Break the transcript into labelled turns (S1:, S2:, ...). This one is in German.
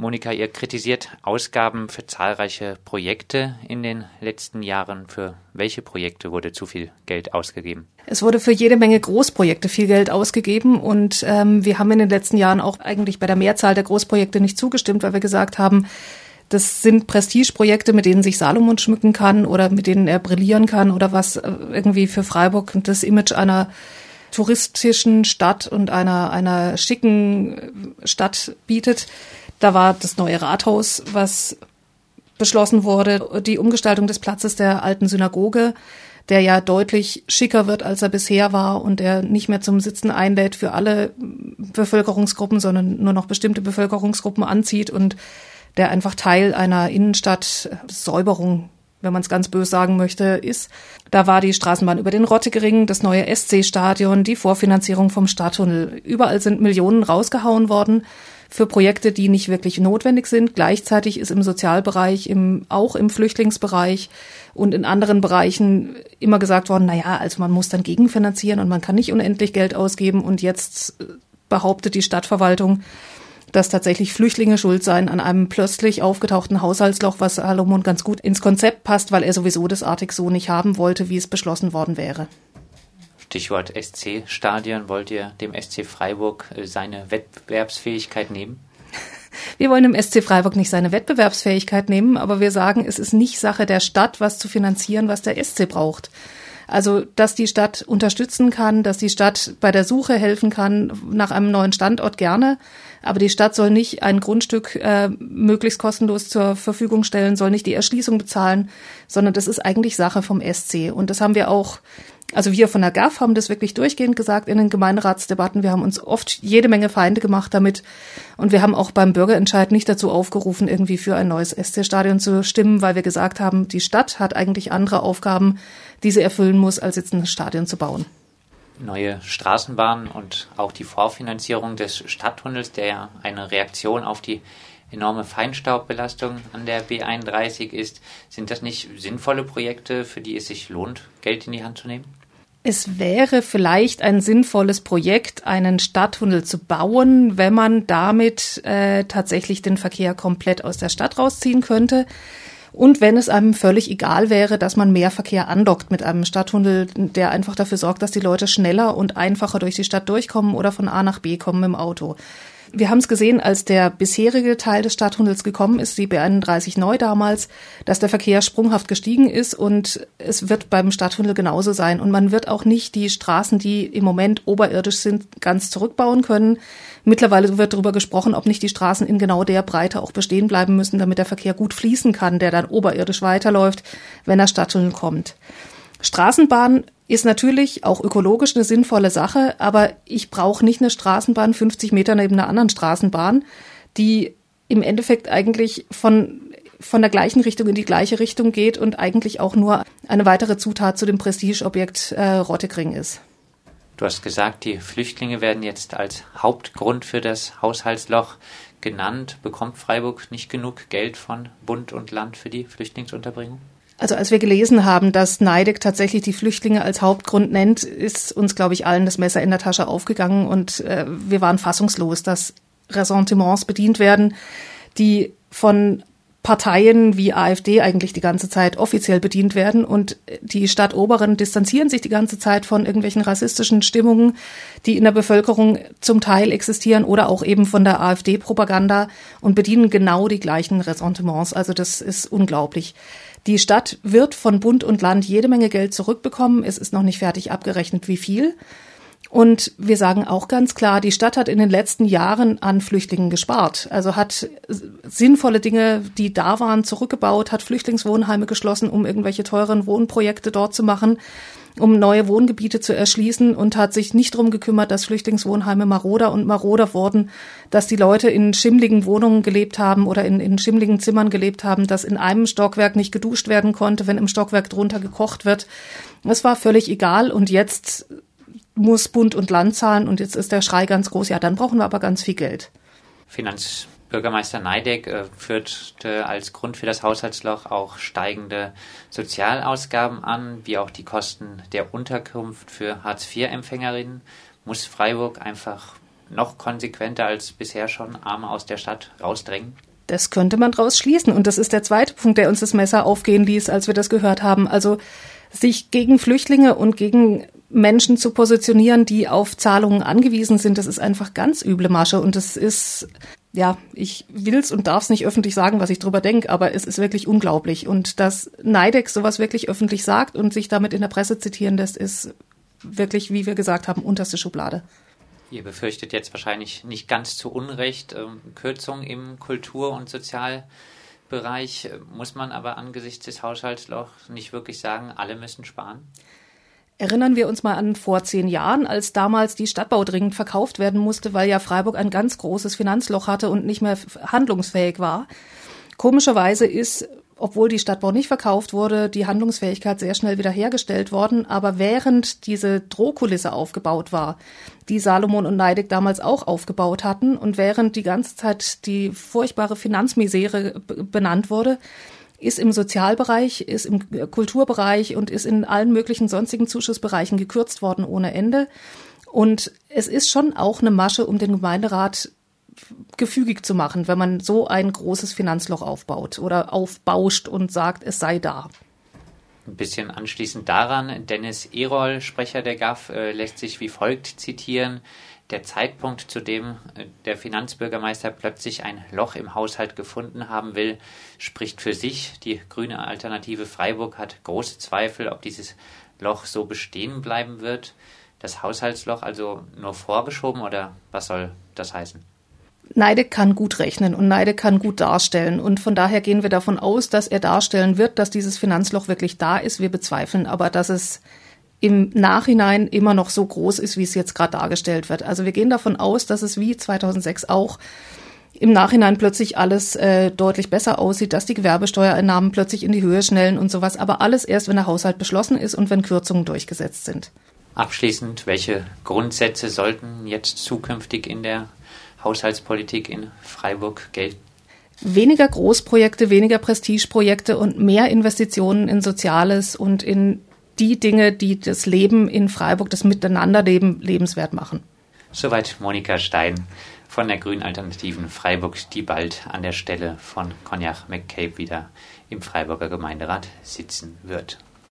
S1: Monika, ihr kritisiert Ausgaben für zahlreiche Projekte in den letzten Jahren. Für welche Projekte wurde zu viel Geld ausgegeben?
S2: Es wurde für jede Menge Großprojekte viel Geld ausgegeben und ähm, wir haben in den letzten Jahren auch eigentlich bei der Mehrzahl der Großprojekte nicht zugestimmt, weil wir gesagt haben, das sind Prestigeprojekte, mit denen sich Salomon schmücken kann oder mit denen er brillieren kann oder was äh, irgendwie für Freiburg das Image einer touristischen Stadt und einer, einer schicken Stadt bietet. Da war das neue Rathaus, was beschlossen wurde, die Umgestaltung des Platzes der alten Synagoge, der ja deutlich schicker wird, als er bisher war und der nicht mehr zum Sitzen einlädt für alle Bevölkerungsgruppen, sondern nur noch bestimmte Bevölkerungsgruppen anzieht und der einfach Teil einer Innenstadtsäuberung, wenn man es ganz bös sagen möchte, ist. Da war die Straßenbahn über den Rottegering, das neue SC-Stadion, die Vorfinanzierung vom Stadttunnel. Überall sind Millionen rausgehauen worden für Projekte, die nicht wirklich notwendig sind. Gleichzeitig ist im Sozialbereich, im, auch im Flüchtlingsbereich und in anderen Bereichen immer gesagt worden, na ja, also man muss dann gegenfinanzieren und man kann nicht unendlich Geld ausgeben und jetzt behauptet die Stadtverwaltung, dass tatsächlich Flüchtlinge schuld seien an einem plötzlich aufgetauchten Haushaltsloch, was Salomon ganz gut ins Konzept passt, weil er sowieso das Artig so nicht haben wollte, wie es beschlossen worden wäre.
S1: Stichwort SC-Stadion. Wollt ihr dem SC Freiburg äh, seine Wettbewerbsfähigkeit nehmen?
S2: Wir wollen dem SC Freiburg nicht seine Wettbewerbsfähigkeit nehmen, aber wir sagen, es ist nicht Sache der Stadt, was zu finanzieren, was der SC braucht. Also, dass die Stadt unterstützen kann, dass die Stadt bei der Suche helfen kann nach einem neuen Standort gerne. Aber die Stadt soll nicht ein Grundstück äh, möglichst kostenlos zur Verfügung stellen, soll nicht die Erschließung bezahlen, sondern das ist eigentlich Sache vom SC. Und das haben wir auch also wir von der GAF haben das wirklich durchgehend gesagt in den Gemeinderatsdebatten. Wir haben uns oft jede Menge Feinde gemacht damit. Und wir haben auch beim Bürgerentscheid nicht dazu aufgerufen, irgendwie für ein neues SC-Stadion zu stimmen, weil wir gesagt haben, die Stadt hat eigentlich andere Aufgaben, die sie erfüllen muss, als jetzt ein Stadion zu bauen.
S1: Neue Straßenbahnen und auch die Vorfinanzierung des Stadttunnels, der ja eine Reaktion auf die enorme Feinstaubbelastung an der B31 ist. Sind das nicht sinnvolle Projekte, für die es sich lohnt, Geld in die Hand zu nehmen?
S2: Es wäre vielleicht ein sinnvolles Projekt, einen Stadttunnel zu bauen, wenn man damit äh, tatsächlich den Verkehr komplett aus der Stadt rausziehen könnte. Und wenn es einem völlig egal wäre, dass man mehr Verkehr andockt mit einem Stadttunnel, der einfach dafür sorgt, dass die Leute schneller und einfacher durch die Stadt durchkommen oder von A nach B kommen im Auto. Wir haben es gesehen, als der bisherige Teil des Stadttunnels gekommen ist, die B31 neu damals, dass der Verkehr sprunghaft gestiegen ist und es wird beim Stadttunnel genauso sein. Und man wird auch nicht die Straßen, die im Moment oberirdisch sind, ganz zurückbauen können. Mittlerweile wird darüber gesprochen, ob nicht die Straßen in genau der Breite auch bestehen bleiben müssen, damit der Verkehr gut fließen kann, der dann oberirdisch weiterläuft, wenn der Stadttunnel kommt. Straßenbahn ist natürlich auch ökologisch eine sinnvolle Sache, aber ich brauche nicht eine Straßenbahn 50 Meter neben einer anderen Straßenbahn, die im Endeffekt eigentlich von von der gleichen Richtung in die gleiche Richtung geht und eigentlich auch nur eine weitere Zutat zu dem Prestigeobjekt äh, Rottekring ist.
S1: Du hast gesagt, die Flüchtlinge werden jetzt als Hauptgrund für das Haushaltsloch genannt. Bekommt Freiburg nicht genug Geld von Bund und Land für die Flüchtlingsunterbringung?
S2: Also als wir gelesen haben, dass Neidig tatsächlich die Flüchtlinge als Hauptgrund nennt, ist uns, glaube ich, allen das Messer in der Tasche aufgegangen und äh, wir waren fassungslos, dass Ressentiments bedient werden, die von Parteien wie AfD eigentlich die ganze Zeit offiziell bedient werden und die Stadtoberen distanzieren sich die ganze Zeit von irgendwelchen rassistischen Stimmungen, die in der Bevölkerung zum Teil existieren oder auch eben von der AfD-Propaganda und bedienen genau die gleichen Ressentiments. Also das ist unglaublich. Die Stadt wird von Bund und Land jede Menge Geld zurückbekommen. Es ist noch nicht fertig abgerechnet, wie viel. Und wir sagen auch ganz klar, die Stadt hat in den letzten Jahren an Flüchtlingen gespart. Also hat sinnvolle Dinge, die da waren, zurückgebaut, hat Flüchtlingswohnheime geschlossen, um irgendwelche teuren Wohnprojekte dort zu machen um neue Wohngebiete zu erschließen und hat sich nicht darum gekümmert, dass Flüchtlingswohnheime maroder und maroder wurden, dass die Leute in schimmligen Wohnungen gelebt haben oder in, in schimmligen Zimmern gelebt haben, dass in einem Stockwerk nicht geduscht werden konnte, wenn im Stockwerk drunter gekocht wird. Es war völlig egal und jetzt muss Bund und Land zahlen und jetzt ist der Schrei ganz groß, ja, dann brauchen wir aber ganz viel Geld.
S1: Finanz Bürgermeister Neideck äh, führte als Grund für das Haushaltsloch auch steigende Sozialausgaben an, wie auch die Kosten der Unterkunft für Hartz-IV-Empfängerinnen. Muss Freiburg einfach noch konsequenter als bisher schon Arme aus der Stadt rausdrängen?
S2: Das könnte man daraus schließen. Und das ist der zweite Punkt, der uns das Messer aufgehen ließ, als wir das gehört haben. Also sich gegen Flüchtlinge und gegen Menschen zu positionieren, die auf Zahlungen angewiesen sind, das ist einfach ganz üble Masche. Und das ist, ja, ich will's und darf's nicht öffentlich sagen, was ich drüber denke, aber es ist wirklich unglaublich. Und dass Neidex sowas wirklich öffentlich sagt und sich damit in der Presse zitieren lässt, ist wirklich, wie wir gesagt haben, unterste Schublade.
S1: Ihr befürchtet jetzt wahrscheinlich nicht ganz zu Unrecht ähm, Kürzungen im Kultur- und Sozialbereich. Muss man aber angesichts des Haushaltslochs nicht wirklich sagen, alle müssen sparen?
S2: Erinnern wir uns mal an vor zehn Jahren, als damals die Stadtbau dringend verkauft werden musste, weil ja Freiburg ein ganz großes Finanzloch hatte und nicht mehr handlungsfähig war. Komischerweise ist obwohl die Stadtbau nicht verkauft wurde, die Handlungsfähigkeit sehr schnell wiederhergestellt worden. Aber während diese Drohkulisse aufgebaut war, die Salomon und Neidig damals auch aufgebaut hatten und während die ganze Zeit die furchtbare Finanzmisere benannt wurde, ist im Sozialbereich, ist im Kulturbereich und ist in allen möglichen sonstigen Zuschussbereichen gekürzt worden ohne Ende. Und es ist schon auch eine Masche, um den Gemeinderat gefügig zu machen, wenn man so ein großes Finanzloch aufbaut oder aufbauscht und sagt, es sei da.
S1: Ein bisschen anschließend daran, Dennis Erol, Sprecher der GAF, äh, lässt sich wie folgt zitieren. Der Zeitpunkt, zu dem äh, der Finanzbürgermeister plötzlich ein Loch im Haushalt gefunden haben will, spricht für sich. Die grüne Alternative Freiburg hat große Zweifel, ob dieses Loch so bestehen bleiben wird. Das Haushaltsloch also nur vorgeschoben oder was soll das heißen?
S2: Neide kann gut rechnen und Neide kann gut darstellen. Und von daher gehen wir davon aus, dass er darstellen wird, dass dieses Finanzloch wirklich da ist. Wir bezweifeln aber, dass es im Nachhinein immer noch so groß ist, wie es jetzt gerade dargestellt wird. Also wir gehen davon aus, dass es wie 2006 auch im Nachhinein plötzlich alles äh, deutlich besser aussieht, dass die Gewerbesteuereinnahmen plötzlich in die Höhe schnellen und sowas. Aber alles erst, wenn der Haushalt beschlossen ist und wenn Kürzungen durchgesetzt sind.
S1: Abschließend, welche Grundsätze sollten jetzt zukünftig in der Haushaltspolitik in Freiburg gelten?
S2: Weniger Großprojekte, weniger Prestigeprojekte und mehr Investitionen in Soziales und in die Dinge, die das Leben in Freiburg, das Miteinanderleben lebenswert machen.
S1: Soweit Monika Stein von der Grünen Alternativen Freiburg, die bald an der Stelle von Cognac McCabe wieder im Freiburger Gemeinderat sitzen wird.